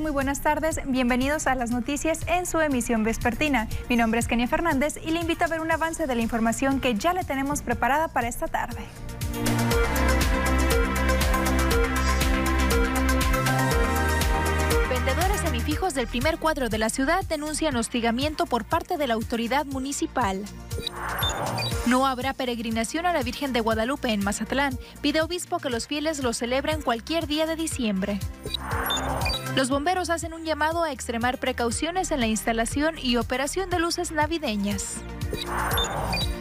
Muy buenas tardes. Bienvenidos a las noticias en su emisión vespertina. Mi nombre es Kenia Fernández y le invito a ver un avance de la información que ya le tenemos preparada para esta tarde. Vendedores semifijos del primer cuadro de la ciudad denuncian hostigamiento por parte de la autoridad municipal. No habrá peregrinación a la Virgen de Guadalupe en Mazatlán. Pide obispo que los fieles lo celebren cualquier día de diciembre. Los bomberos hacen un llamado a extremar precauciones en la instalación y operación de luces navideñas.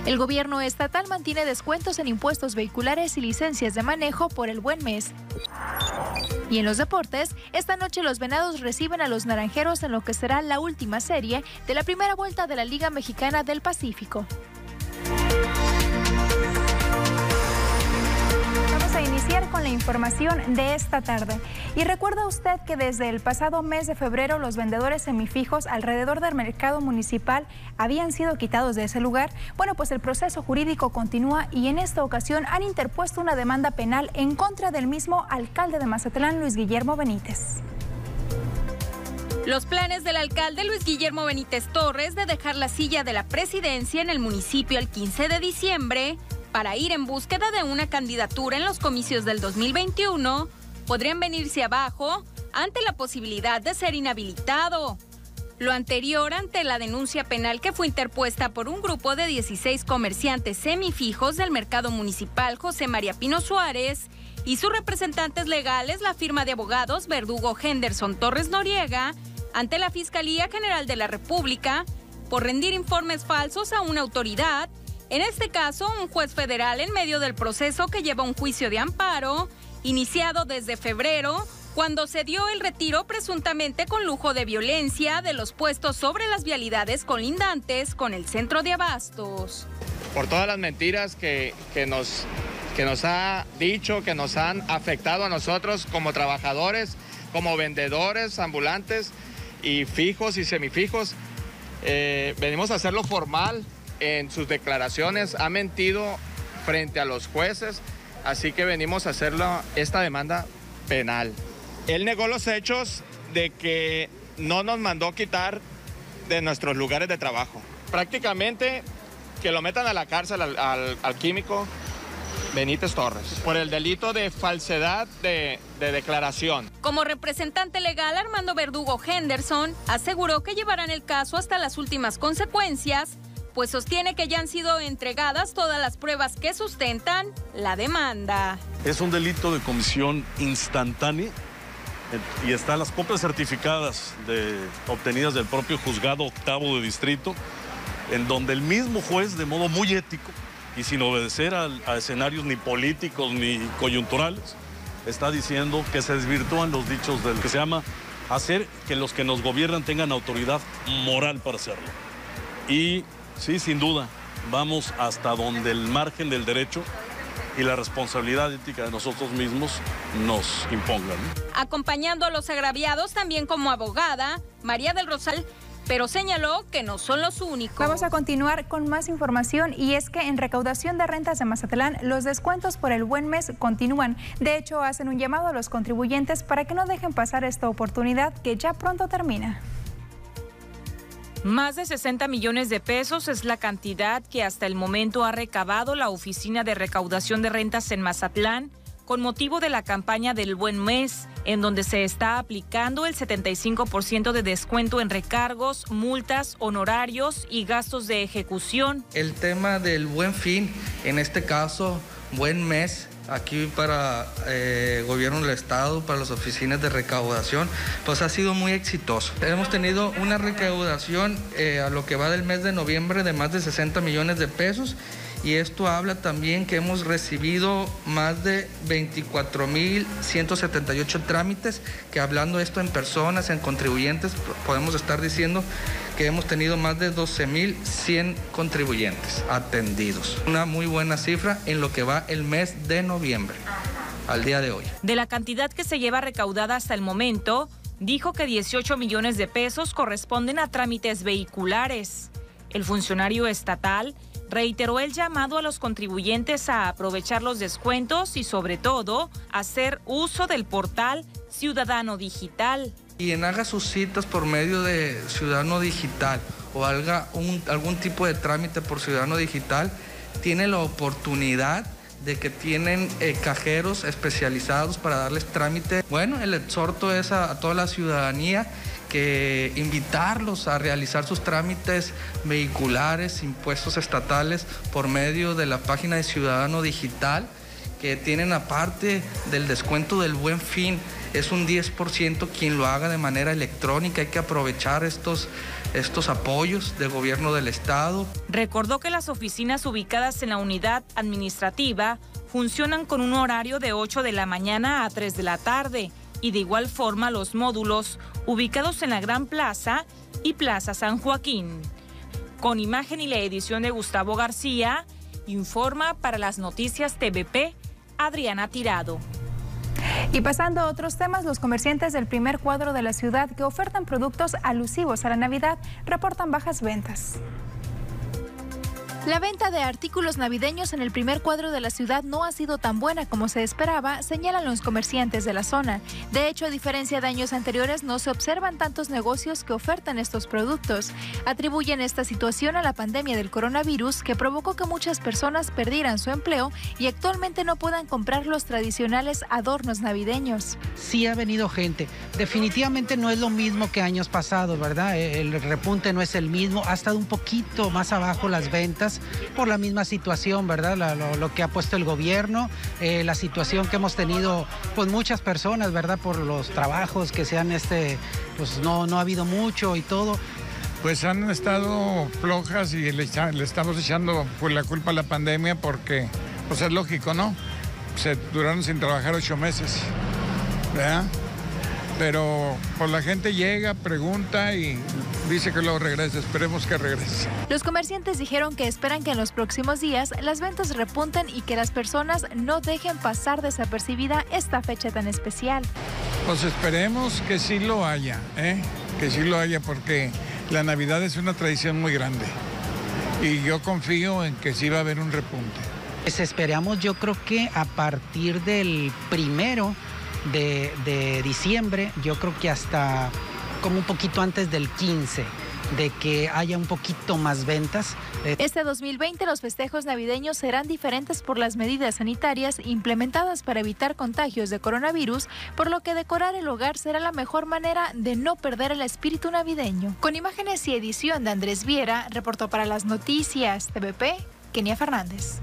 El gobierno estatal mantiene descuentos en impuestos vehiculares y licencias de manejo por el buen mes. Y en los deportes, esta noche los venados reciben a los naranjeros en lo que será la última serie de la primera vuelta de la Liga Mexicana del Pacífico. Con la información de esta tarde. Y recuerda usted que desde el pasado mes de febrero los vendedores semifijos alrededor del mercado municipal habían sido quitados de ese lugar. Bueno, pues el proceso jurídico continúa y en esta ocasión han interpuesto una demanda penal en contra del mismo alcalde de Mazatlán, Luis Guillermo Benítez. Los planes del alcalde Luis Guillermo Benítez Torres de dejar la silla de la presidencia en el municipio el 15 de diciembre para ir en búsqueda de una candidatura en los comicios del 2021 podrían venirse abajo ante la posibilidad de ser inhabilitado. Lo anterior ante la denuncia penal que fue interpuesta por un grupo de 16 comerciantes semifijos del mercado municipal José María Pino Suárez y sus representantes legales, la firma de abogados Verdugo Henderson Torres Noriega, ante la Fiscalía General de la República por rendir informes falsos a una autoridad, en este caso un juez federal en medio del proceso que lleva un juicio de amparo, iniciado desde febrero, cuando se dio el retiro presuntamente con lujo de violencia de los puestos sobre las vialidades colindantes con el centro de abastos. Por todas las mentiras que, nos, que nos ha dicho, que nos han afectado a nosotros como trabajadores, como vendedores ambulantes, y fijos y semifijos. Eh, venimos a hacerlo formal en sus declaraciones, ha mentido frente a los jueces, así que venimos a hacerlo esta demanda penal. Él negó los hechos de que no nos mandó quitar de nuestros lugares de trabajo. Prácticamente que lo metan a la cárcel al, al químico Benítez Torres, por el delito de falsedad de, declaración. Como representante legal, Armando Verdugo Henderson aseguró que llevarán el caso hasta las últimas consecuencias, pues sostiene que ya han sido entregadas todas las pruebas que sustentan la demanda. Es un delito de comisión instantánea y están las copias certificadas obtenidas del propio juzgado octavo de distrito, en donde el mismo juez, de modo muy ético, y sin obedecer a, escenarios ni políticos ni coyunturales, está diciendo que se desvirtúan los dichos del que se llama hacer que los que nos gobiernan tengan autoridad moral para hacerlo. Y sí, sin duda, vamos hasta donde el margen del derecho y la responsabilidad ética de nosotros mismos nos impongan. Acompañando a los agraviados también como abogada, María del Rosal pero señaló que no son los únicos. Vamos a continuar con más información y es que en recaudación de rentas de Mazatlán los descuentos por el buen mes continúan. De hecho, hacen un llamado a los contribuyentes para que no dejen pasar esta oportunidad que ya pronto termina. Más de 60 millones de pesos es la cantidad que hasta el momento ha recabado la Oficina de Recaudación de Rentas en Mazatlán con motivo de la campaña del Buen Mes, en donde se está aplicando el 75% de descuento en recargos, multas, honorarios y gastos de ejecución. El tema del Buen Fin, en este caso, Buen Mes, aquí para eh, gobierno del estado, para las oficinas de recaudación, pues ha sido muy exitoso. Hemos tenido una recaudación eh, a lo que va del mes de noviembre de más de 60 millones de pesos y esto habla también que hemos recibido más de 24.178 trámites, que hablando esto en personas, en contribuyentes, podemos estar diciendo que hemos tenido más de 12.100 contribuyentes atendidos. Una muy buena cifra en lo que va el mes de noviembre al día de hoy. De la cantidad que se lleva recaudada hasta el momento, dijo que 18 millones de pesos corresponden a trámites vehiculares. El funcionario estatal reiteró el llamado a los contribuyentes a aprovechar los descuentos y sobre todo hacer uso del portal Ciudadano Digital. Quien haga sus citas por medio de Ciudadano Digital o haga algún tipo de trámite por Ciudadano Digital, tiene la oportunidad de que tienen eh, cajeros especializados para darles trámite. Bueno, el exhorto es a, toda la ciudadanía que invitarlos a realizar sus trámites vehiculares, impuestos estatales por medio de la página de Ciudadano Digital, que tienen aparte del descuento del buen fin, es un 10% quien lo haga de manera electrónica, hay que aprovechar estos estos apoyos del gobierno del estado. Recordó que las oficinas ubicadas en la unidad administrativa funcionan con un horario de 8 de la mañana a 3 de la tarde y de igual forma los módulos ubicados en la Gran Plaza y Plaza San Joaquín. Con imagen y la edición de Gustavo García, informa para las noticias TVP Adriana Tirado. Y pasando a otros temas, los comerciantes del primer cuadro de la ciudad que ofertan productos alusivos a la Navidad reportan bajas ventas. La venta de artículos navideños en el primer cuadro de la ciudad no ha sido tan buena como se esperaba, señalan los comerciantes de la zona. De hecho, a diferencia de años anteriores, no se observan tantos negocios que ofertan estos productos. Atribuyen esta situación a la pandemia del coronavirus que provocó que muchas personas perdieran su empleo y actualmente no puedan comprar los tradicionales adornos navideños. Sí ha venido gente. Definitivamente no es lo mismo que años pasados, ¿verdad? El repunte no es el mismo. Ha estado un poquito más abajo las ventas por la misma situación, ¿verdad? lo, que ha puesto el gobierno, eh, la situación que hemos tenido con muchas personas, ¿verdad? Por los trabajos que se han, este, pues no, no ha habido mucho y todo. Pues han estado flojas y le, estamos echando pues, la culpa a la pandemia porque, pues es lógico, ¿no? Se duraron sin trabajar ocho meses, ¿verdad? Pero pues la gente llega, pregunta y dice que luego regrese. Esperemos que regrese. Los comerciantes dijeron que esperan que en los próximos días las ventas repunten y que las personas no dejen pasar desapercibida esta fecha tan especial. Pues esperemos que sí lo haya, ¿eh? que sí lo haya porque la Navidad es una tradición muy grande y yo confío en que sí va a haber un repunte. Pues esperamos yo creo que a partir del primero de, diciembre, yo creo que hasta como un poquito antes del 15 de que haya un poquito más ventas. Este 2020 los festejos navideños serán diferentes por las medidas sanitarias implementadas para evitar contagios de coronavirus, por lo que decorar el hogar será la mejor manera de no perder el espíritu navideño. Con imágenes y edición de Andrés Viera, reportó para las noticias TVP, Kenia Fernández.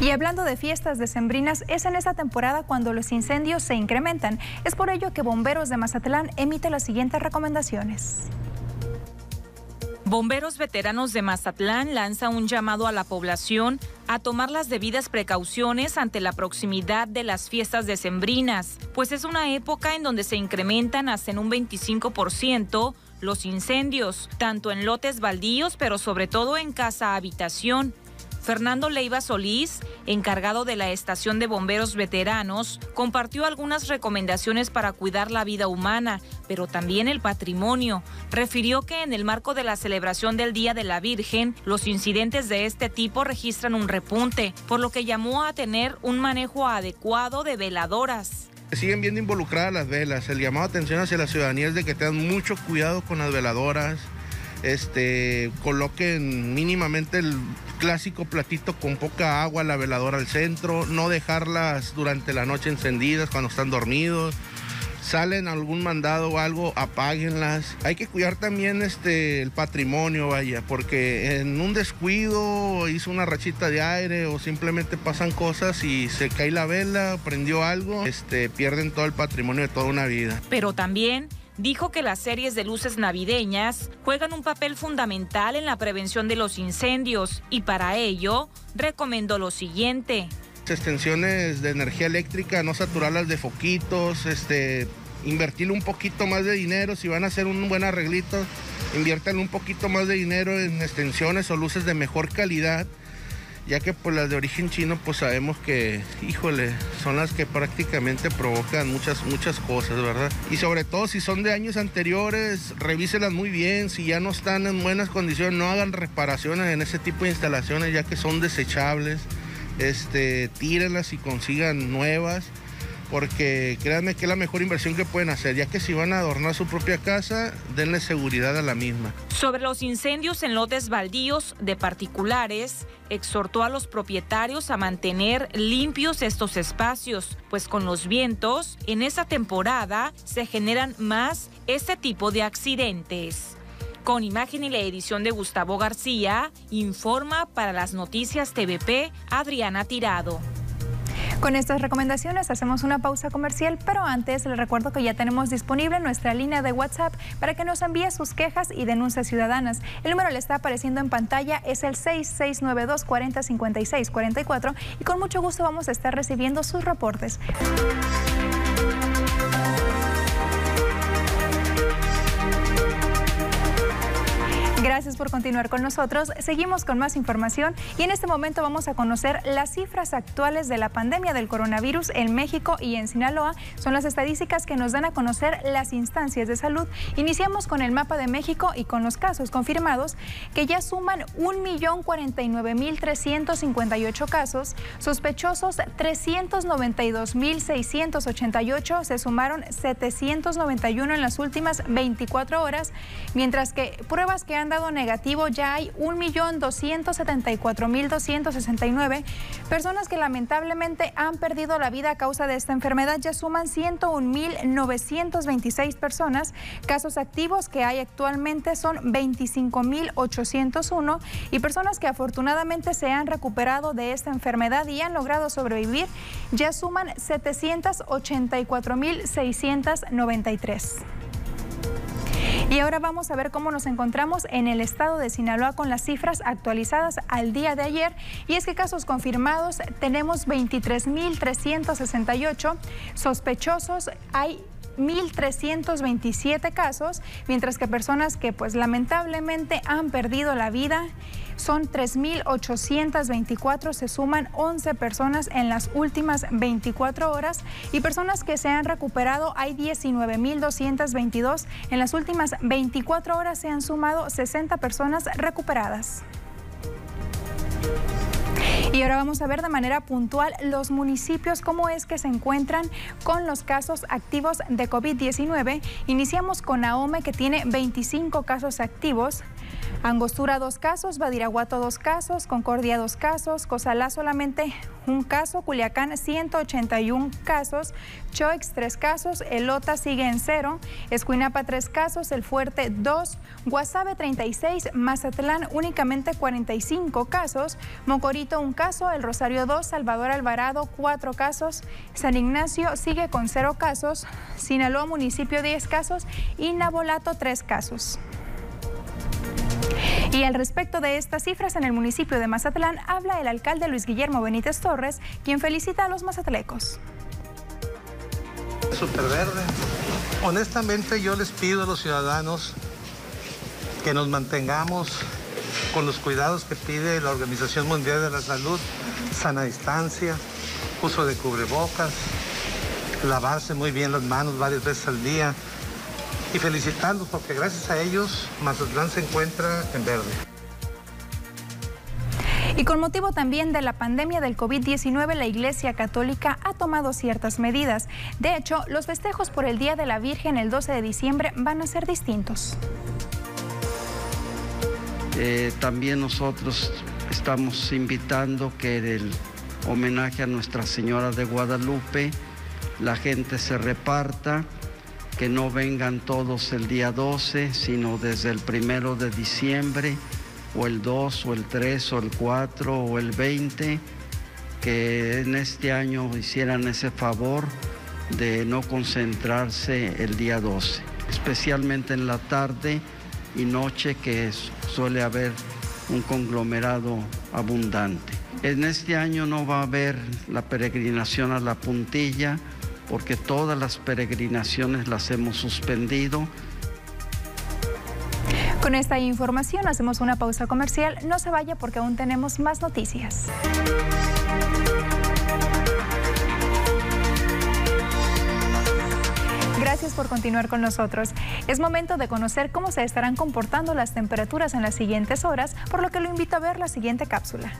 Y hablando de fiestas decembrinas, es en esta temporada cuando los incendios se incrementan. Es por ello que Bomberos de Mazatlán emite las siguientes recomendaciones. Bomberos veteranos de Mazatlán lanza un llamado a la población a tomar las debidas precauciones ante la proximidad de las fiestas decembrinas, pues es una época en donde se incrementan hasta en un 25% los incendios, tanto en lotes baldíos, pero sobre todo en casa habitación. Fernando Leiva Solís, encargado de la estación de bomberos veteranos, compartió algunas recomendaciones para cuidar la vida humana, pero también el patrimonio. Refirió que en el marco de la celebración del Día de la Virgen, los incidentes de este tipo registran un repunte, por lo que llamó a tener un manejo adecuado de veladoras siguen viendo involucradas las velas. El llamado atención hacia la ciudadanía es de que tengan mucho cuidado con las veladoras, este, coloquen mínimamente el clásico platito con poca agua, la veladora al centro, no dejarlas durante la noche encendidas cuando están dormidos. Salen algún mandado o algo, apáguenlas. Hay que cuidar también este, el patrimonio, vaya, porque en un descuido hizo una rachita de aire o simplemente pasan cosas y se cae la vela, prendió algo, este, pierden todo el patrimonio de toda una vida. Pero también dijo que las series de luces navideñas juegan un papel fundamental en la prevención de los incendios y para ello recomendó lo siguiente. Extensiones de energía eléctrica, no saturarlas de foquitos, este, invertirle un poquito más de dinero, si van a hacer un buen arreglito, inviertan un poquito más de dinero en extensiones o luces de mejor calidad ya que pues las de origen chino pues sabemos que, híjole, son las que prácticamente provocan muchas, muchas cosas, ¿verdad? Y sobre todo si son de años anteriores, revíselas muy bien, si ya no están en buenas condiciones, no hagan reparaciones en ese tipo de instalaciones ya que son desechables, este, tírenlas y consigan nuevas porque créanme que es la mejor inversión que pueden hacer, ya que si van a adornar su propia casa, denle seguridad a la misma. Sobre los incendios en lotes baldíos de particulares, exhortó a los propietarios a mantener limpios estos espacios, pues con los vientos en esa temporada se generan más este tipo de accidentes. Con imagen y la edición de Gustavo García, informa para las noticias TVP Adriana Tirado. Con estas recomendaciones hacemos una pausa comercial, pero antes les recuerdo que ya tenemos disponible nuestra línea de WhatsApp para que nos envíe sus quejas y denuncias ciudadanas. El número le está apareciendo en pantalla, es el 6692 4056 44 y con mucho gusto vamos a estar recibiendo sus reportes. Gracias por continuar con nosotros. Seguimos con más información y en este momento vamos a conocer las cifras actuales de la pandemia del coronavirus en México y en Sinaloa. Son las estadísticas que nos dan a conocer las instancias de salud. Iniciamos con el mapa de México y con los casos confirmados que ya suman 1.049.358 casos, sospechosos 392.688, se sumaron 791 en las últimas 24 horas, mientras que pruebas que han dado negativo ya hay 1.274.269 personas que lamentablemente han perdido la vida a causa de esta enfermedad. Ya suman 101.926 personas. Casos activos que hay actualmente son 25.801 y personas que afortunadamente se han recuperado de esta enfermedad y han logrado sobrevivir ya suman 784.693. Y ahora vamos a ver cómo nos encontramos en el estado de Sinaloa con las cifras actualizadas al día de ayer. Y es que casos confirmados tenemos 23.368 sospechosos. Hay 1.327 casos, mientras que personas que pues lamentablemente han perdido la vida son 3.824, se suman 11 personas en las últimas 24 horas y personas que se han recuperado hay 19.222. En las últimas 24 horas se han sumado 60 personas recuperadas. Y ahora vamos a ver de manera puntual los municipios, cómo es que se encuentran con los casos activos de COVID-19. Iniciamos con Ahome, que tiene 25 casos activos. Angostura dos casos, Badiraguato dos casos, Concordia dos casos, Cozalá solamente un caso, Culiacán 181 casos, Choix tres casos, Elota sigue en cero, Escuinapa tres casos, El Fuerte dos, Guasave 36, Mazatlán únicamente 45 casos, Mocorito un caso, El Rosario dos, Salvador Alvarado cuatro casos, San Ignacio sigue con cero casos, Sinaloa municipio 10 casos y Nabolato tres casos. Y al respecto de estas cifras en el municipio de Mazatlán habla el alcalde Luis Guillermo Benítez Torres, quien felicita a los mazatlecos. Superverde. Honestamente yo les pido a los ciudadanos que nos mantengamos con los cuidados que pide la Organización Mundial de la Salud, sana distancia, uso de cubrebocas, lavarse muy bien las manos varias veces al día, y felicitarlos porque gracias a ellos Mazatlán se encuentra en verde. Y con motivo también de la pandemia del COVID-19, la Iglesia Católica ha tomado ciertas medidas. De hecho, los festejos por el Día de la Virgen el 12 de diciembre van a ser distintos. Eh, también nosotros estamos invitando que el homenaje a Nuestra Señora de Guadalupe, la gente se reparta que no vengan todos el día 12, sino desde el primero de diciembre, o el 2, o el 3, o el 4, o el 20, que en este año hicieran ese favor de no concentrarse el día 12, especialmente en la tarde y noche que suele haber un conglomerado abundante. En este año no va a haber la peregrinación a la puntilla, porque todas las peregrinaciones las hemos suspendido. Con esta información hacemos una pausa comercial. No se vaya porque aún tenemos más noticias. Gracias por continuar con nosotros. Es momento de conocer cómo se estarán comportando las temperaturas en las siguientes horas, por lo que lo invito a ver la siguiente cápsula.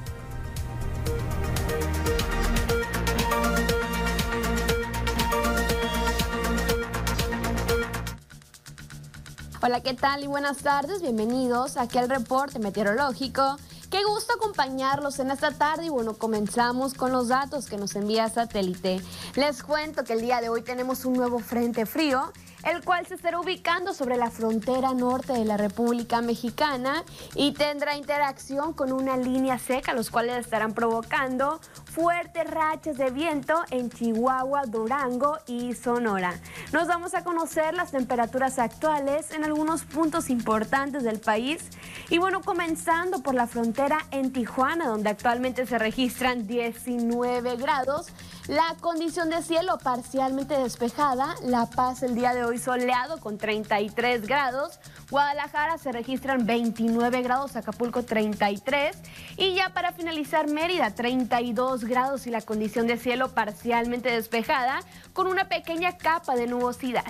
Hola, ¿qué tal y buenas tardes? Bienvenidos aquí al reporte meteorológico. Qué gusto acompañarlos en esta tarde y bueno, comenzamos con los datos que nos envía satélite. Les cuento que el día de hoy tenemos un nuevo frente frío el cual se estará ubicando sobre la frontera norte de la República Mexicana y tendrá interacción con una línea seca, los cuales estarán provocando fuertes rachas de viento en Chihuahua, Durango y Sonora. Nos vamos a conocer las temperaturas actuales en algunos puntos importantes del país y bueno, comenzando por la frontera en Tijuana, donde actualmente se registran 19 grados. La condición de cielo parcialmente despejada, La Paz el día de hoy soleado con 33 grados, Guadalajara se registran 29 grados, Acapulco 33 y ya para finalizar Mérida 32 grados y la condición de cielo parcialmente despejada con una pequeña capa de nubosidad.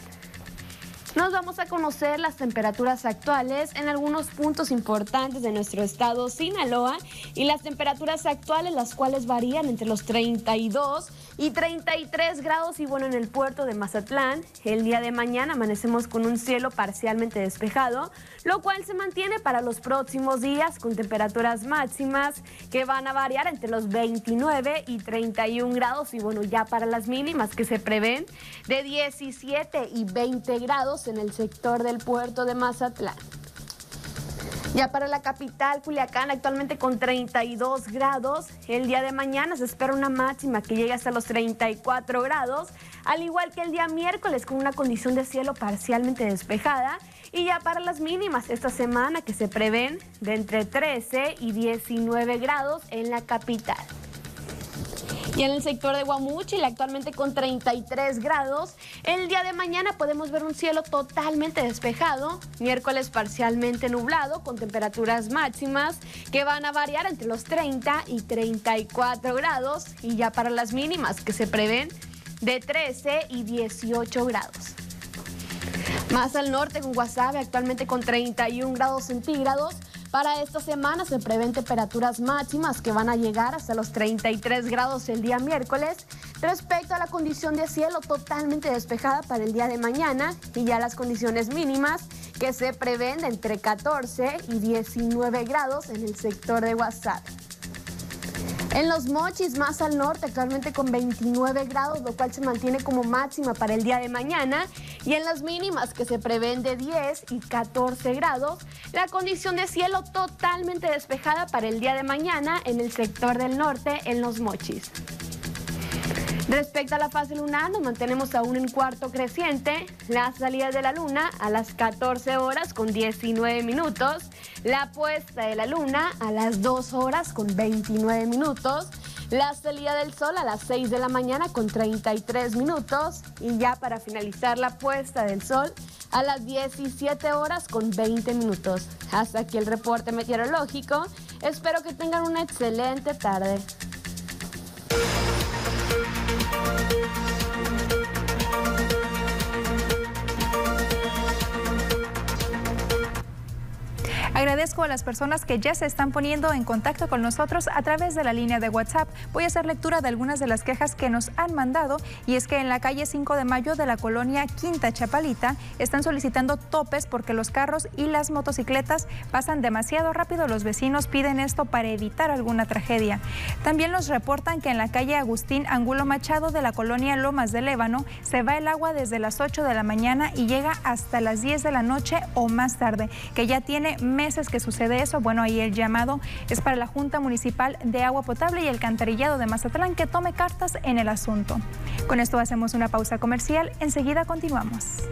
Nos vamos a conocer las temperaturas actuales en algunos puntos importantes de nuestro estado Sinaloa y las temperaturas actuales las cuales varían entre los 32 y 33 grados y bueno en el puerto de Mazatlán el día de mañana amanecemos con un cielo parcialmente despejado lo cual se mantiene para los próximos días con temperaturas máximas que van a variar entre los 29 y 31 grados y bueno ya para las mínimas que se prevén de 17 y 20 grados en el sector del puerto de Mazatlán. Ya para la capital, Culiacán, actualmente con 32 grados. El día de mañana se espera una máxima que llegue hasta los 34 grados, al igual que el día miércoles con una condición de cielo parcialmente despejada. Y ya para las mínimas esta semana que se prevén de entre 13 y 19 grados en la capital. Y en el sector de Guamuchil, actualmente con 33 grados, el día de mañana podemos ver un cielo totalmente despejado, miércoles parcialmente nublado, con temperaturas máximas que van a variar entre los 30 y 34 grados, y ya para las mínimas que se prevén de 13 y 18 grados. Más al norte con Guasave, actualmente con 31 grados centígrados, para esta semana se prevén temperaturas máximas que van a llegar hasta los 33 grados el día miércoles. Respecto a la condición de cielo totalmente despejada para el día de mañana y ya las condiciones mínimas que se prevén de entre 14 y 19 grados en el sector de WhatsApp. En los mochis más al norte, actualmente con 29 grados, lo cual se mantiene como máxima para el día de mañana. Y en las mínimas que se prevén de 10 y 14 grados, la condición de cielo totalmente despejada para el día de mañana en el sector del norte, en los mochis. Respecto a la fase lunar, nos mantenemos aún en cuarto creciente. La salida de la luna a las 14 horas con 19 minutos. La puesta de la luna a las 2 horas con 29 minutos. La salida del sol a las 6 de la mañana con 33 minutos. Y ya para finalizar la puesta del sol a las 17 horas con 20 minutos. Hasta aquí el reporte meteorológico. Espero que tengan una excelente tarde. Agradezco a las personas que ya se están poniendo en contacto con nosotros a través de la línea de WhatsApp. Voy a hacer lectura de algunas de las quejas que nos han mandado y es que en la calle 5 de Mayo de la colonia Quinta Chapalita están solicitando topes porque los carros y las motocicletas pasan demasiado rápido. Los vecinos piden esto para evitar alguna tragedia. También nos reportan que en la calle Agustín Angulo Machado de la colonia Lomas de Lébano se va el agua desde las 8 de la mañana y llega hasta las 10 de la noche o más tarde, que ya tiene que sucede eso. Bueno, ahí el llamado es para la Junta Municipal de Agua Potable y el Cantarillado de Mazatlán que tome cartas en el asunto. Con esto hacemos una pausa comercial. Enseguida continuamos.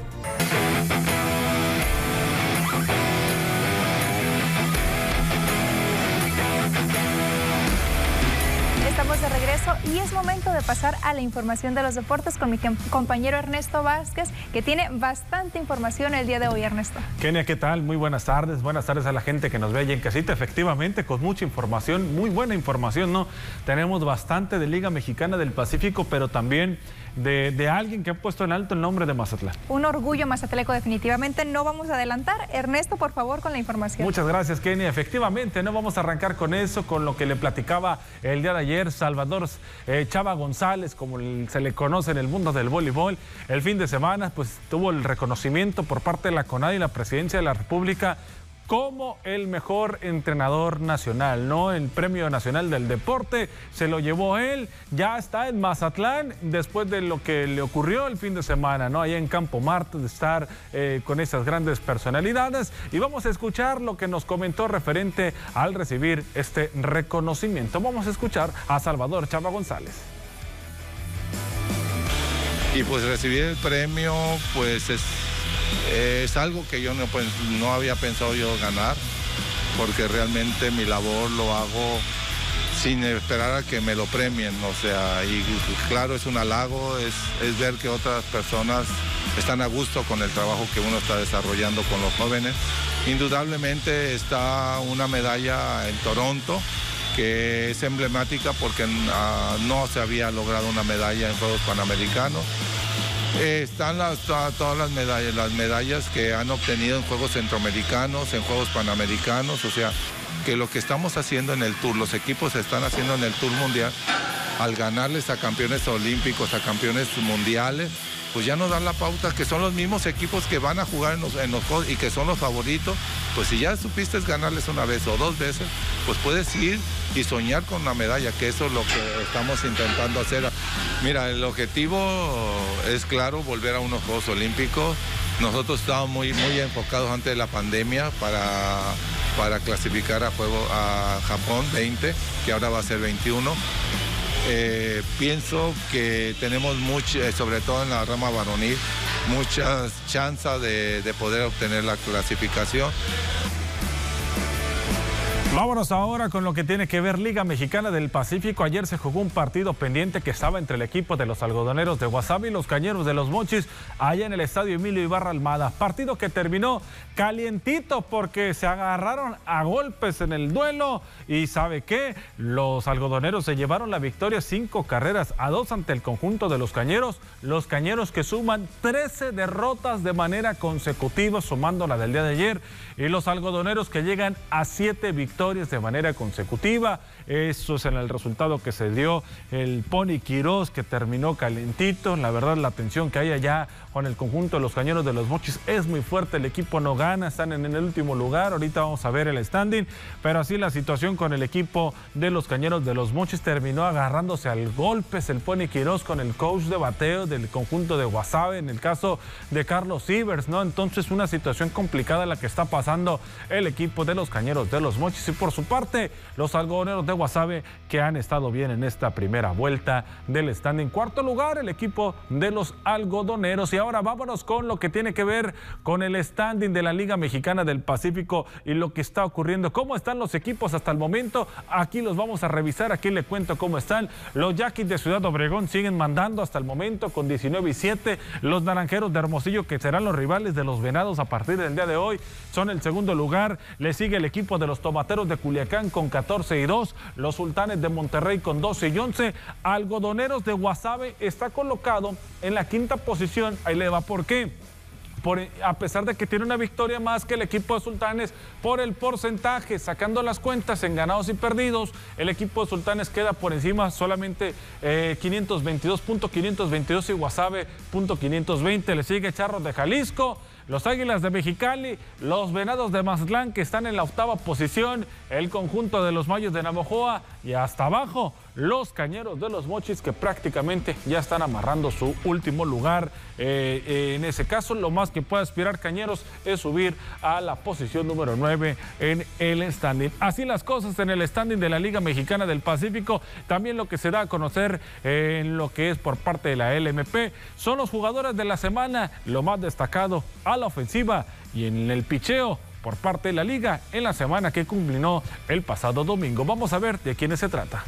Y es momento de pasar a la información de los deportes con mi compañero Ernesto Vázquez, que tiene bastante información el día de hoy, Ernesto. Kenia, ¿qué tal? Muy buenas tardes. Buenas tardes a la gente que nos ve y en casita. Efectivamente, con mucha información, muy buena información, ¿no? Tenemos bastante de Liga Mexicana del Pacífico, pero también de, alguien que ha puesto en alto el nombre de Mazatlán. Un orgullo mazatleco definitivamente. No vamos a adelantar. Ernesto, por favor, con la información. Muchas gracias, Kenny. Efectivamente, no vamos a arrancar con eso, con lo que le platicaba el día de ayer Salvador eh, Chava González, como se le conoce en el mundo del voleibol. El fin de semana, pues tuvo el reconocimiento por parte de la CONAD y la Presidencia de la República como el mejor entrenador nacional, ¿no? El Premio Nacional del Deporte se lo llevó él, ya está en Mazatlán después de lo que le ocurrió el fin de semana, ¿no? Allá en Campo Marte, de estar eh, con esas grandes personalidades. Y vamos a escuchar lo que nos comentó referente al recibir este reconocimiento. Vamos a escuchar a Salvador Chava González. Y pues recibir el premio, pues es es algo que yo no, no había pensado yo ganar, porque realmente mi labor lo hago sin esperar a que me lo premien, o sea, y claro, es un halago, es, es, ver que otras personas están a gusto con el trabajo que uno está desarrollando con los jóvenes. Indudablemente está una medalla en Toronto, que es emblemática porque ah, no se había logrado una medalla en Juegos Panamericanos. Eh, están las, todas las medallas, las medallas que han obtenido en Juegos Centroamericanos, en Juegos Panamericanos, o sea, que lo que estamos haciendo en el Tour, los equipos están haciendo en el Tour Mundial, al ganarles a campeones olímpicos, a campeones mundiales, pues ya nos dan la pauta que son los mismos equipos que van a jugar en los, en juegos y que son los favoritos, pues si ya supiste ganarles una vez o dos veces, pues puedes ir y soñar con una medalla, que eso es lo que estamos intentando hacer. Mira, el objetivo es claro, volver a unos Juegos Olímpicos. Nosotros estábamos muy, muy enfocados antes de la pandemia para, para clasificar a, juego, a Japón 20, que ahora va a ser 21. Eh, pienso que tenemos mucho, eh, sobre todo en la rama varonil, muchas chances de, de poder obtener la clasificación. Vámonos ahora con lo que tiene que ver Liga Mexicana del Pacífico. Ayer se jugó un partido pendiente que estaba entre el equipo de los algodoneros de Guasave y los cañeros de los Mochis allá en el estadio Emilio Ibarra Almada. Partido que terminó calientito porque se agarraron a golpes en el duelo y sabe qué, los algodoneros se llevaron la victoria cinco carreras a dos ante el conjunto de los cañeros. Los cañeros que suman 13 derrotas de manera consecutiva sumando la del día de ayer y los algodoneros que llegan a siete de manera consecutiva. Eso es en el resultado que se dio el Pony Quirós, que terminó calentito. La verdad, la tensión que hay allá con el conjunto de los cañeros de los Mochis es muy fuerte. El equipo no gana, están en el último lugar. Ahorita vamos a ver el standing. Pero así la situación con el equipo de los cañeros de los Mochis terminó agarrándose al golpes el Pony Quirós con el coach de bateo del conjunto de Guasave, en el caso de Carlos Sivers, ¿no? Entonces, una situación complicada la que está pasando el equipo de los cañeros de los Mochis. Y por su parte, los algodoneros de Guasave que han estado bien en esta primera vuelta del stand. En cuarto lugar, el equipo de los algodoneros. Y ahora vámonos con lo que tiene que ver con el standing de la Liga Mexicana del Pacífico y lo que está ocurriendo. ¿Cómo están los equipos hasta el momento? Aquí los vamos a revisar. Aquí le cuento cómo están. Los Yaquis de Ciudad Obregón siguen mandando hasta el momento con 19 y 7. Los Naranjeros de Hermosillo, que serán los rivales de los Venados a partir del día de hoy, son el segundo lugar. Le sigue el equipo de los Tomateros de Culiacán con 14 y 2 los Sultanes de Monterrey con 12 y 11. Algodoneros de Guasave está colocado en la quinta posición. Ahí le va, ¿por qué? Por, a pesar de que tiene una victoria más que el equipo de Sultanes por el porcentaje, sacando las cuentas en ganados y perdidos, el equipo de Sultanes queda por encima solamente eh, 522.522 y Guasave .520. Le sigue Charros de Jalisco, los Águilas de Mexicali, los Venados de Mazatlán que están en la octava posición, el conjunto de los Mayos de Navojoa y hasta abajo los Cañeros de los Mochis que prácticamente ya están amarrando su último lugar. Eh, eh, en ese caso, lo más que puede aspirar Cañeros es subir a la posición número 9 en el standing. Así las cosas en el standing de la Liga Mexicana del Pacífico. También lo que se da a conocer eh, en lo que es por parte de la LMP son los jugadores de la semana, lo más destacado a la ofensiva y en el picheo por parte de la liga en la semana que culminó el pasado domingo. Vamos a ver de quiénes se trata.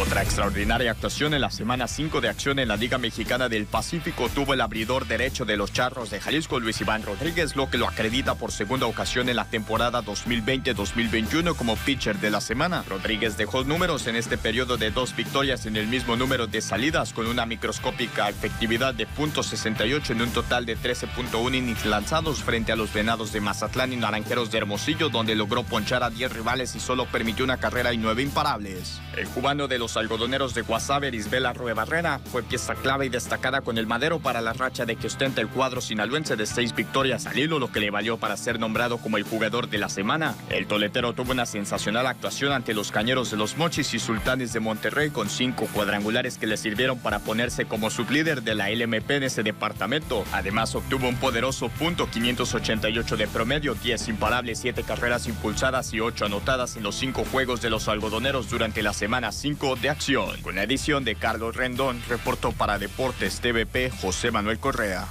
Otra extraordinaria actuación en la semana 5 de acción en la Liga Mexicana del Pacífico tuvo el abridor derecho de los Charros de Jalisco, Luis Iván Rodríguez, lo que lo acredita por segunda ocasión en la temporada 2020-2021 como pitcher de la semana. Rodríguez dejó números en este periodo de dos victorias en el mismo número de salidas, con una microscópica efectividad de .68 en un total de 13.1 innings lanzados frente a los Venados de Mazatlán y Naranjeros de Hermosillo, donde logró ponchar a 10 rivales y solo permitió una carrera y nueve imparables. El cubano de los algodoneros de Guasave, Isbela Barrera, fue pieza clave y destacada con el madero para la racha de que ostenta el cuadro sinaloense de seis victorias al hilo, lo que le valió para ser nombrado como el jugador de la semana. El toletero tuvo una sensacional actuación ante los cañeros de los Mochis y Sultanes de Monterrey con cinco cuadrangulares que le sirvieron para ponerse como sublíder de la LMP en ese departamento. Además, obtuvo un poderoso punto 588 de promedio, 10 imparables, 7 carreras impulsadas y 8 anotadas en los cinco juegos de los algodoneros durante la semana 5 de acción. Con la edición de Carlos Rendón, reportó para Deportes TVP José Manuel Correa.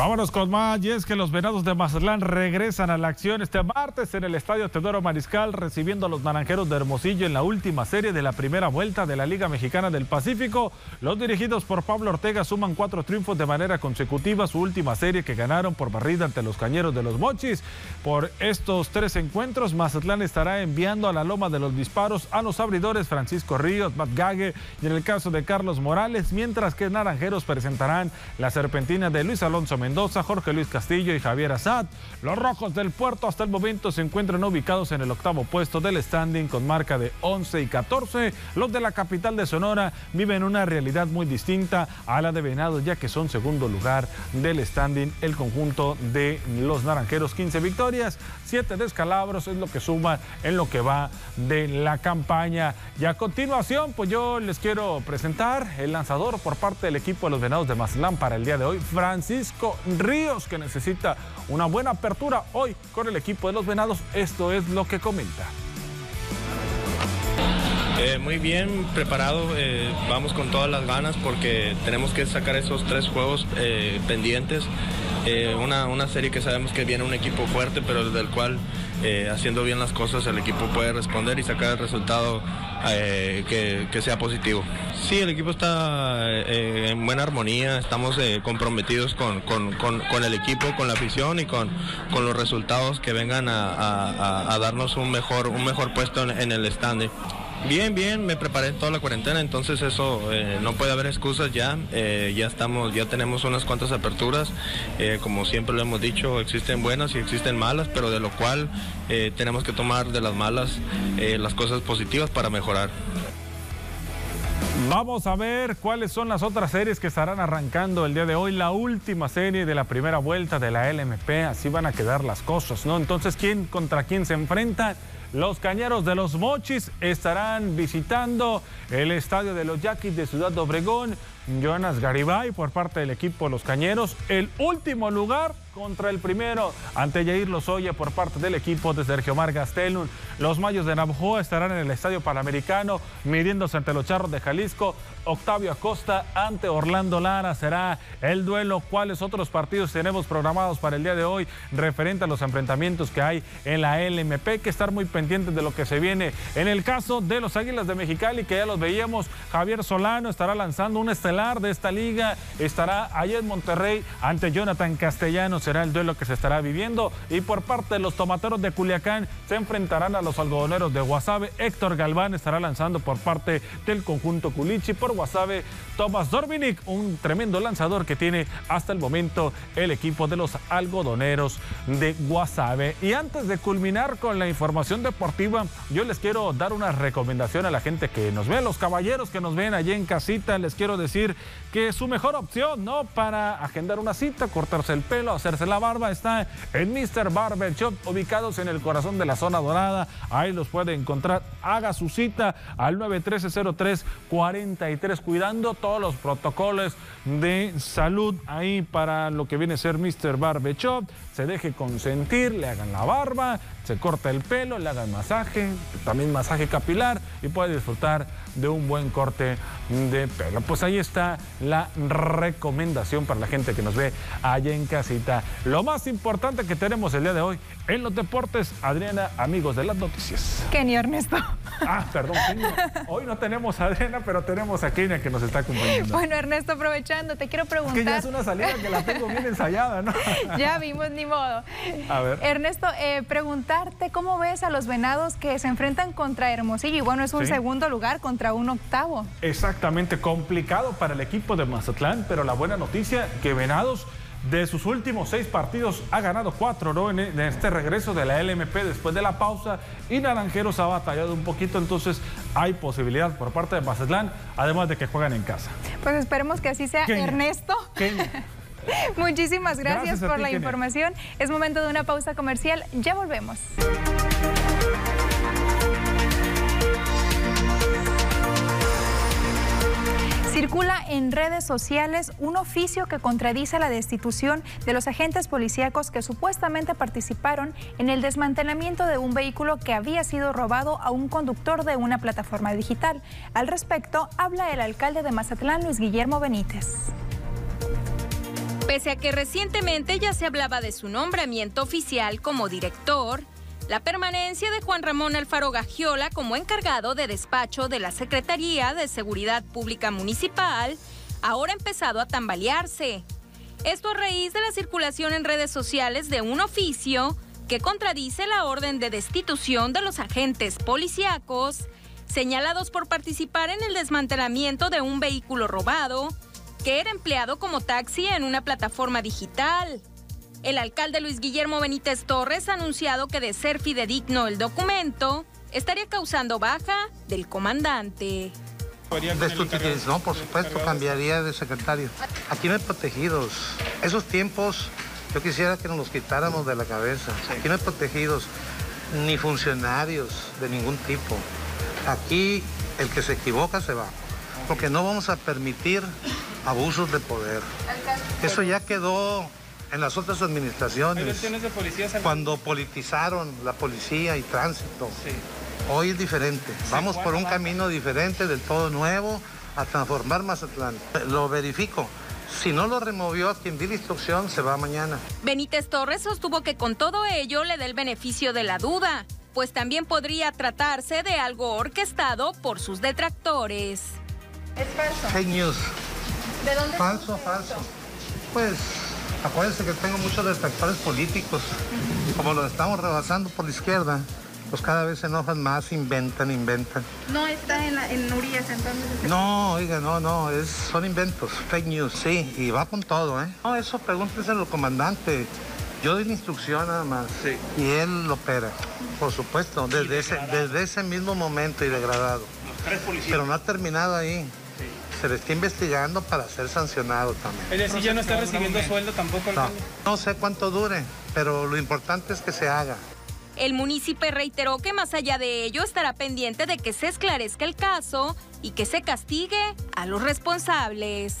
Vámonos con más, y es que los Venados de Mazatlán regresan a la acción este martes en el Estadio Teodoro Mariscal, recibiendo a los Naranjeros de Hermosillo en la última serie de la primera vuelta de la Liga Mexicana del Pacífico. Los dirigidos por Pablo Ortega suman cuatro triunfos de manera consecutiva, su última serie que ganaron por barrida ante los Cañeros de los Mochis. Por estos tres encuentros, Mazatlán estará enviando a la Loma de los Disparos a los abridores Francisco Ríos, Matt Gague y en el caso de Carlos Morales, mientras que Naranjeros presentarán la serpentina de Luis Alonso Mendoza, Jorge Luis Castillo y Javier Azad. Los rojos del puerto hasta el momento se encuentran ubicados en el octavo puesto del standing con marca de 11 y 14. Los de la capital de Sonora viven una realidad muy distinta a la de Venados, ya que son segundo lugar del standing el conjunto de los naranjeros. 15 victorias, 7 descalabros es lo que suma en lo que va de la campaña. Y a continuación, pues yo les quiero presentar el lanzador por parte del equipo de los Venados de Mazatlán para el día de hoy, Francisco Ríos, que necesita una buena apertura hoy con el equipo de los Venados. Esto es lo que comenta. Eh, muy bien preparado, eh, vamos con todas las ganas porque tenemos que sacar esos tres juegos eh, pendientes. Una, una, serie que sabemos que viene un equipo fuerte, pero del cual haciendo bien las cosas el equipo puede responder y sacar el resultado que, sea positivo. Sí, el equipo está en buena armonía, estamos comprometidos con, con, con, el equipo, con la afición y con, con los resultados que vengan a, darnos un mejor, un mejor puesto en, en el stand. Bien, bien, me preparé toda la cuarentena, entonces eso eh, no puede haber excusas ya. Eh, ya estamos, ya tenemos unas cuantas aperturas. Eh, como siempre lo hemos dicho, existen buenas y existen malas, pero de lo cual tenemos que tomar de las malas las cosas positivas para mejorar. Vamos a ver cuáles son las otras series que estarán arrancando el día de hoy. La última serie de la primera vuelta de la LMP. Así van a quedar las cosas, ¿no? Entonces, ¿quién contra quién se enfrenta? Los Cañeros de los Mochis estarán visitando el estadio de los Yaquis de Ciudad de Obregón. Jonas Garibay por parte del equipo los Cañeros. El último lugar contra el primero ante Yair Lozoya por parte del equipo de Sergio Mar Gastelum. Los Mayos de Navajo estarán en el Estadio Panamericano midiéndose ante los Charros de Jalisco. Octavio Acosta ante Orlando Lara será el duelo. ¿Cuáles otros partidos tenemos programados para el día de hoy referente a los enfrentamientos que hay en la LMP? Hay que estar muy pendientes de lo que se viene. En el caso de los Águilas de Mexicali, que ya los veíamos, Javier Solano estará lanzando un estelar de esta liga. Estará allá en Monterrey ante Jonathan Castellanos será el duelo que se estará viviendo. Y por parte de los tomateros de Culiacán se enfrentarán a los algodoneros de Guasave. Héctor Galván estará lanzando por parte del conjunto Culichi. Por Guasave, Tomás Dorbinic, un tremendo lanzador que tiene hasta el momento el equipo de los algodoneros de Guasave. Y antes de culminar con la información deportiva, yo les quiero dar una recomendación a la gente que nos ve, los caballeros que nos ven allí en casita. Les quiero decir que su mejor opción, ¿no? Para agendar una cita, cortarse el pelo, hacer la barba está en Mr. Barber Shop, ubicados en el corazón de la zona dorada. Ahí los puede encontrar. Haga su cita al 913-03-43, cuidando todos los protocolos de salud ahí para lo que viene a ser Mr. Barber Shop. Se deje consentir, le hagan la barba, se corta el pelo, le hagan masaje, también masaje capilar y puede disfrutar de un buen corte de pelo. Pues ahí está la recomendación para la gente que nos ve allá en casita. Lo más importante que tenemos el día de hoy en los deportes, Adriana, amigos de las noticias. Kenny Ernesto. Ah, perdón, Hoy no tenemos a Adriana, pero tenemos a Kenia que nos está acompañando. Bueno, Ernesto, aprovechando, te quiero preguntar. que ya es una salida que la tengo bien ensayada, ¿no? ya vimos, ni modo. A ver. Ernesto, eh, preguntarte cómo ves a los venados que se enfrentan contra Hermosillo. Y bueno, es un segundo lugar contra un octavo. Exactamente, complicado para el equipo de Mazatlán, pero la buena noticia que Venados de sus últimos seis partidos ha ganado cuatro ¿no? en este regreso de la LMP después de la pausa y Naranjeros ha batallado un poquito, entonces hay posibilidad por parte de Mazatlán, además de que juegan en casa. Pues esperemos que así sea, Ernesto. Muchísimas gracias, por la información. Es momento de una pausa comercial, ya volvemos. Circula en redes sociales un oficio que contradice la destitución de los agentes policíacos que supuestamente participaron en el desmantelamiento de un vehículo que había sido robado a un conductor de una plataforma digital. Al respecto, habla el alcalde de Mazatlán, Luis Guillermo Benítez. Pese a que recientemente ya se hablaba de su nombramiento oficial como director, la permanencia de Juan Ramón Alfaro Gagiola como encargado de despacho de la Secretaría de Seguridad Pública Municipal ahora ha empezado a tambalearse. Esto a raíz de la circulación en redes sociales de un oficio que contradice la orden de destitución de los agentes policíacos señalados por participar en el desmantelamiento de un vehículo robado que era empleado como taxi en una plataforma digital. El alcalde Luis Guillermo Benítez Torres ha anunciado que de ser fidedigno el documento, estaría causando baja del comandante. No, por supuesto, cambiaría de secretario. Aquí no hay protegidos. Esos tiempos yo quisiera que nos los quitáramos de la cabeza. Aquí no hay protegidos, ni funcionarios de ningún tipo. Aquí el que se equivoca se va. Porque no vamos a permitir abusos de poder. Eso ya quedó en las otras administraciones. Cuando politizaron la policía y tránsito. Hoy es diferente. Vamos por un camino diferente, del todo nuevo, a transformar Mazatlán. Lo verifico. Si no lo removió a quien di la instrucción, se va mañana. Benítez Torres sostuvo que con todo ello le da el beneficio de la duda, pues también podría tratarse de algo orquestado por sus detractores. Es falso. Fake news. ¿De dónde? Falso, falso. Pues Acuérdense que tengo muchos detractores políticos. Como los estamos rebasando por la izquierda, pues cada vez se enojan más, inventan, inventan. No está en, en Urias entonces. No, oiga, no, no, es, son inventos, fake news, sí, y va con todo, ¿eh? No, eso pregúntese al comandante. Yo doy la instrucción nada más sí. y él lo opera, por supuesto, desde ese, desde ese mismo momento y degradado. Pero no ha terminado ahí se le está investigando para ser sancionado también. Es decir, ya no está recibiendo sueldo tampoco. No, no sé cuánto dure, pero lo importante es que se haga. El municipio reiteró que más allá de ello estará pendiente de que se esclarezca el caso y que se castigue a los responsables.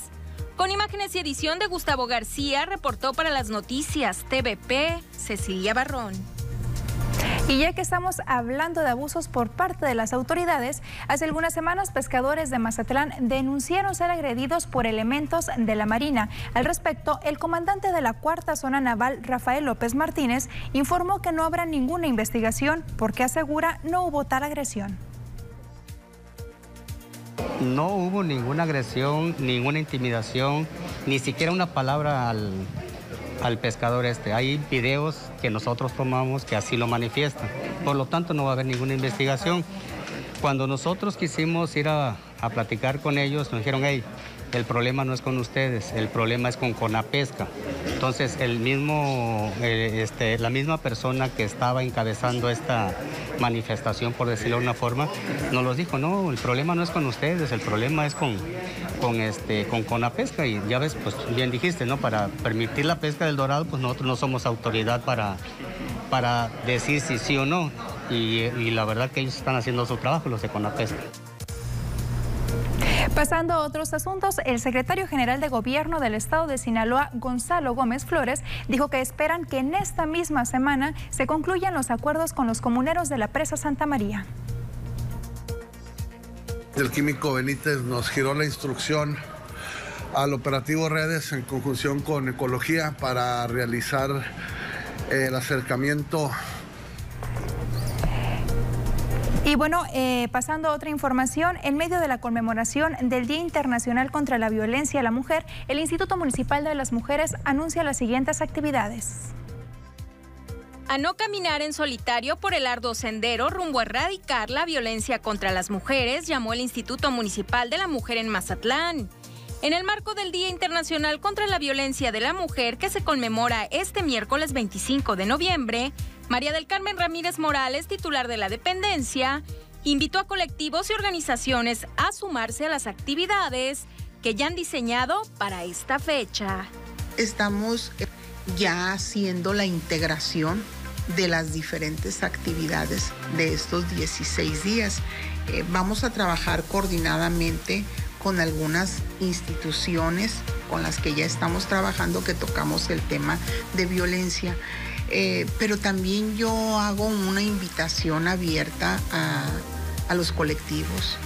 Con imágenes y edición de Gustavo García, reportó para las noticias TVP Cecilia Barrón. Y ya que estamos hablando de abusos por parte de las autoridades, hace algunas semanas pescadores de Mazatlán denunciaron ser agredidos por elementos de la Marina. Al respecto, el comandante de la cuarta zona naval, Rafael López Martínez, informó que no habrá ninguna investigación porque asegura no hubo tal agresión. No hubo ninguna agresión, ninguna intimidación, ni siquiera una palabra al, al pescador este. Hay videos que nosotros tomamos que así lo manifiestan. Por lo tanto, no va a haber ninguna investigación. Cuando nosotros quisimos ir a, a platicar con ellos, nos dijeron, hey, el problema no es con ustedes, el problema es con Conapesca. Entonces, el mismo, eh, este, la misma persona que estaba encabezando esta manifestación, por decirlo de una forma, nos los dijo, no, el problema no es con ustedes, el problema es con, con, este, con Conapesca. Y ya ves, pues bien dijiste, ¿no? Para permitir la pesca del dorado, pues nosotros no somos autoridad para, para decir si sí o no. Y la verdad que ellos están haciendo su trabajo, los de Conapesca. Pasando a otros asuntos, el secretario general de Gobierno del Estado de Sinaloa, Gonzalo Gómez Flores, dijo que esperan que en esta misma semana se concluyan los acuerdos con los comuneros de la presa Santa María. El químico Benítez nos giró la instrucción al operativo Redes en conjunción con Ecología para realizar eh, el acercamiento y bueno, eh, pasando a otra información, en medio de la conmemoración del Día Internacional contra la Violencia a la Mujer, el Instituto Municipal de las Mujeres anuncia las siguientes actividades. A no caminar en solitario por el arduo sendero rumbo a erradicar la violencia contra las mujeres, llamó el Instituto Municipal de la Mujer en Mazatlán. En el marco del Día Internacional contra la Violencia de la Mujer, que se conmemora este miércoles 25 de noviembre, María del Carmen Ramírez Morales, titular de la dependencia, invitó a colectivos y organizaciones a sumarse a las actividades que ya han diseñado para esta fecha. Estamos ya haciendo la integración de las diferentes actividades de estos 16 días. Eh, vamos a trabajar coordinadamente con algunas instituciones con las que ya estamos trabajando que tocamos el tema de violencia. Eh, pero también yo hago una invitación abierta a, a los colectivos,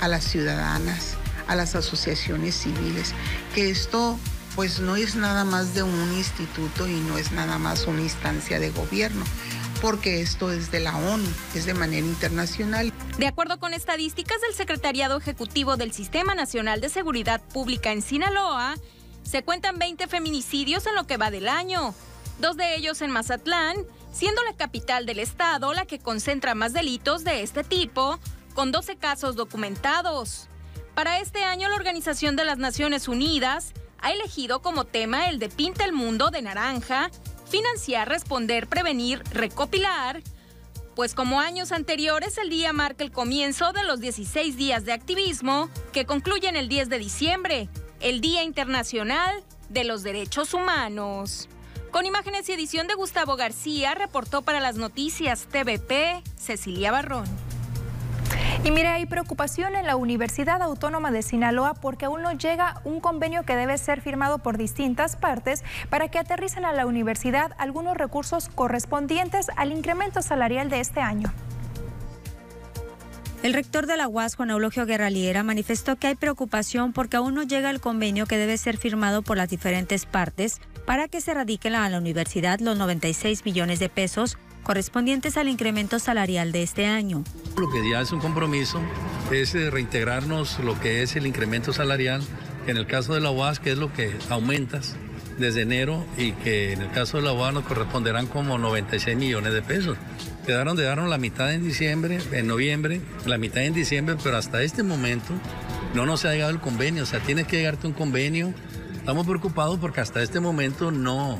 a las ciudadanas, a las asociaciones civiles, que esto pues no es nada más de un instituto y no es nada más una instancia de gobierno porque esto es de la ONU, es de manera internacional. De acuerdo con estadísticas del Secretariado Ejecutivo del Sistema Nacional de Seguridad Pública en Sinaloa, se cuentan 20 feminicidios en lo que va del año, dos de ellos en Mazatlán, siendo la capital del estado la que concentra más delitos de este tipo, con 12 casos documentados. Para este año, la Organización de las Naciones Unidas ha elegido como tema el de Pinta el Mundo de Naranja financiar, responder, prevenir, recopilar, pues como años anteriores el día marca el comienzo de los 16 días de activismo que concluyen el 10 de diciembre, el Día Internacional de los Derechos Humanos. Con imágenes y edición de Gustavo García, reportó para las noticias TVP Cecilia Barrón. Y mire, hay preocupación en la Universidad Autónoma de Sinaloa porque aún no llega un convenio que debe ser firmado por distintas partes para que aterricen a la universidad algunos recursos correspondientes al incremento salarial de este año. El rector de la UAS, Juan Eulogio Guerraliera, manifestó que hay preocupación porque aún no llega el convenio que debe ser firmado por las diferentes partes para que se radiquen a la universidad los 96 millones de pesos correspondientes al incremento salarial de este año. Lo que ya es un compromiso es eh, reintegrarnos lo que es el incremento salarial, en el caso de la UAS, que es lo que aumentas desde enero y que en el caso de la UAS nos corresponderán como 96 millones de pesos. Quedaron de darnos la mitad en diciembre, en noviembre, la mitad en diciembre, pero hasta este momento no nos ha llegado el convenio, o sea, tiene que llegarte un convenio. Estamos preocupados porque hasta este momento no,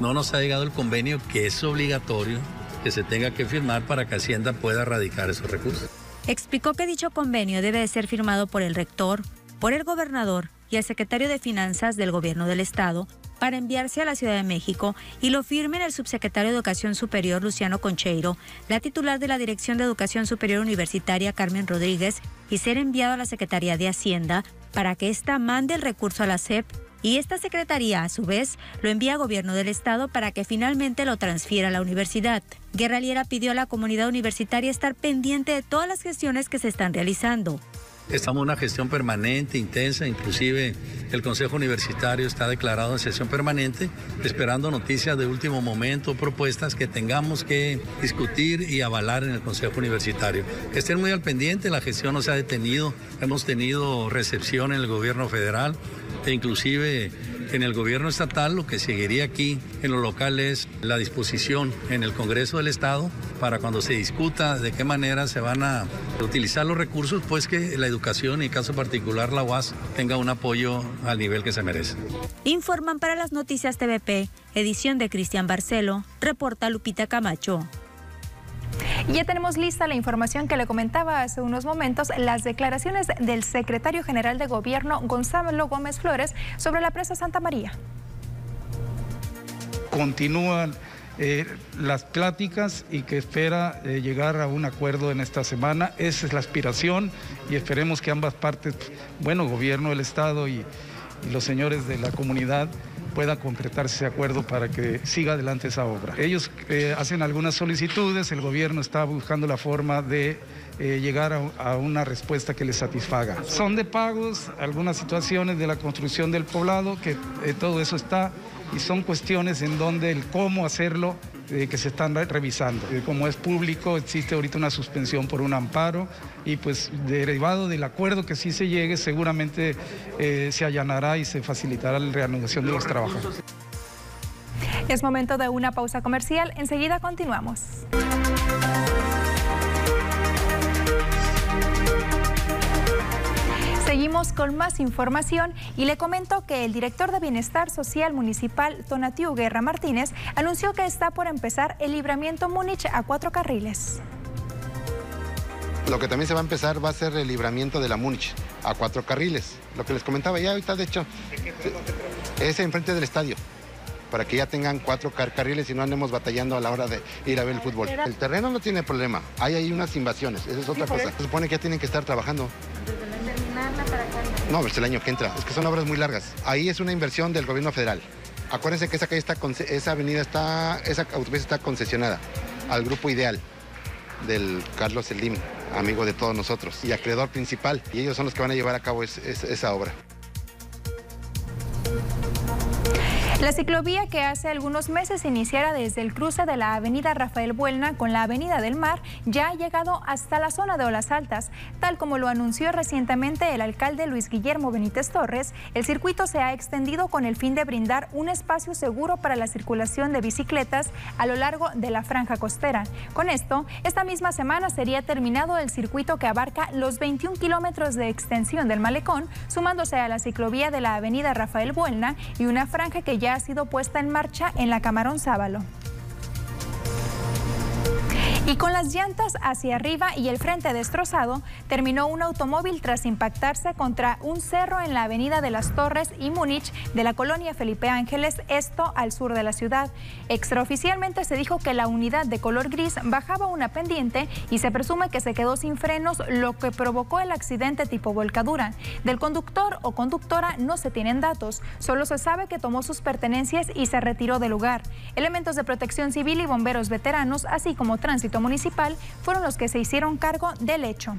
no nos ha llegado el convenio que es obligatorio que se tenga que firmar para que Hacienda pueda erradicar esos recursos. Explicó que dicho convenio debe de ser firmado por el rector, por el gobernador y el secretario de Finanzas del Gobierno del Estado para enviarse a la Ciudad de México y lo firmen el subsecretario de Educación Superior Luciano Concheiro, la titular de la Dirección de Educación Superior Universitaria Carmen Rodríguez y ser enviado a la Secretaría de Hacienda para que ésta mande el recurso a la SEP y esta secretaría, a su vez, lo envía a gobierno del estado para que finalmente lo transfiera a la universidad. Guerraliera pidió a la comunidad universitaria estar pendiente de todas las gestiones que se están realizando. Estamos en una gestión permanente, intensa, inclusive el Consejo Universitario está declarado en sesión permanente, esperando noticias de último momento, propuestas que tengamos que discutir y avalar en el Consejo Universitario. Estén muy al pendiente, la gestión no se ha detenido, hemos tenido recepción en el gobierno federal, e inclusive en el gobierno estatal lo que seguiría aquí en lo local es la disposición en el Congreso del Estado para cuando se discuta de qué manera se van a utilizar los recursos, pues que la educación y en caso particular la UAS tenga un apoyo al nivel que se merece. Informan para las noticias TVP, edición de Cristian Barcelo, reporta Lupita Camacho. Y ya tenemos lista la información que le comentaba hace unos momentos, las declaraciones del secretario general de gobierno Gonzalo Gómez Flores sobre la presa Santa María. Continúan eh, las pláticas y que espera eh, llegar a un acuerdo en esta semana. Esa es la aspiración y esperemos que ambas partes, bueno, gobierno del Estado y, y los señores de la comunidad, pueda concretarse ese acuerdo para que siga adelante esa obra. Ellos eh, hacen algunas solicitudes, el gobierno está buscando la forma de eh, llegar a, una respuesta que les satisfaga. Son de pagos, algunas situaciones de la construcción del poblado, que eh, todo eso está, y son cuestiones en donde el cómo hacerlo que se están revisando. como es público, existe ahorita una suspensión por un amparo y pues derivado del acuerdo que sí se llegue, seguramente se allanará y se facilitará la reanudación de los trabajos. Es momento de una pausa comercial. Enseguida continuamos. Con más información y le comento que el director de Bienestar Social Municipal, Tonatiu Guerra Martínez, anunció que está por empezar el libramiento Múnich a cuatro carriles. Lo que también se va a empezar va a ser el libramiento de la Múnich a cuatro carriles. Lo que les comentaba ya ahorita, de hecho, es enfrente del estadio para que ya tengan cuatro carriles y no andemos batallando a la hora de ir a ver el fútbol. El terreno no tiene problema, hay ahí unas invasiones, esa es otra cosa. Se supone que ya tienen que estar trabajando. No, es el año que entra, es que son obras muy largas. Ahí es una inversión del gobierno federal. Acuérdense que esa calle está, esa avenida está, esa autopista está concesionada al grupo ideal del Carlos Selim, amigo de todos nosotros y acreedor principal, y ellos son los que van a llevar a cabo esa obra. La ciclovía que hace algunos meses iniciara desde el cruce de la avenida Rafael Buelna con la avenida del Mar ya ha llegado hasta la zona de Olas Altas. Tal como lo anunció recientemente el alcalde Luis Guillermo Benítez Torres, el circuito se ha extendido con el fin de brindar un espacio seguro para la circulación de bicicletas a lo largo de la franja costera. Con esto, esta misma semana sería terminado el circuito que abarca los 21 kilómetros de extensión del malecón, sumándose a la ciclovía de la avenida Rafael Buelna y una franja que ya ha sido puesta en marcha en la Camarón Sábalo. Y con las llantas hacia arriba y el frente destrozado, terminó un automóvil tras impactarse contra un cerro en la avenida de las Torres y Múnich de la colonia Felipe Ángeles, esto al sur de la ciudad. Extraoficialmente se dijo que la unidad de color gris bajaba una pendiente y se presume que se quedó sin frenos, lo que provocó el accidente tipo volcadura. Del conductor o conductora no se tienen datos, solo se sabe que tomó sus pertenencias y se retiró del lugar. Elementos de protección civil y bomberos veteranos, así como tránsito municipal fueron los que se hicieron cargo del hecho.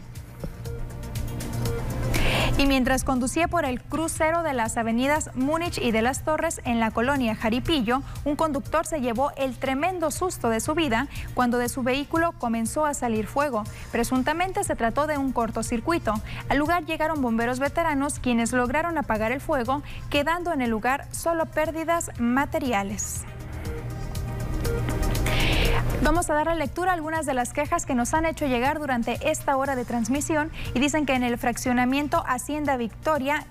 Y mientras conducía por el crucero de las avenidas Múnich y de las Torres en la colonia Jaripillo, un conductor se llevó el tremendo susto de su vida cuando de su vehículo comenzó a salir fuego. Presuntamente se trató de un cortocircuito. Al lugar llegaron bomberos veteranos quienes lograron apagar el fuego, quedando en el lugar solo pérdidas materiales. Vamos a dar la lectura a algunas de las quejas que nos han hecho llegar durante esta hora de transmisión y dicen que en el fraccionamiento Hacienda Victoria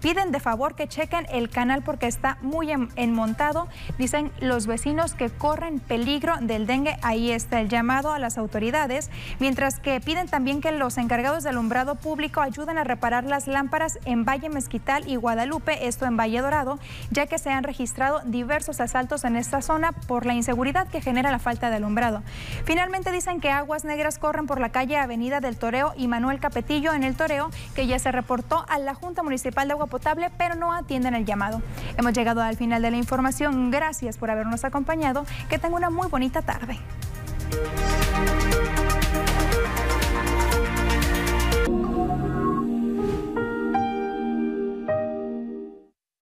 Piden de favor que chequen el canal porque está muy enmontado. Dicen los vecinos que corren peligro del dengue. Ahí está el llamado a las autoridades. Mientras que piden también que los encargados de alumbrado público ayuden a reparar las lámparas en Valle Mezquital y Guadalupe, esto en Valle Dorado, ya que se han registrado diversos asaltos en esta zona por la inseguridad que genera la falta de alumbrado. Finalmente dicen que aguas negras corren por la calle Avenida del Toreo y Manuel Capetillo en el Toreo, que ya se reportó a la Junta Municipal de potable, pero no atienden el llamado. Hemos llegado al final de la información. Gracias por habernos acompañado. Que tenga una muy bonita tarde.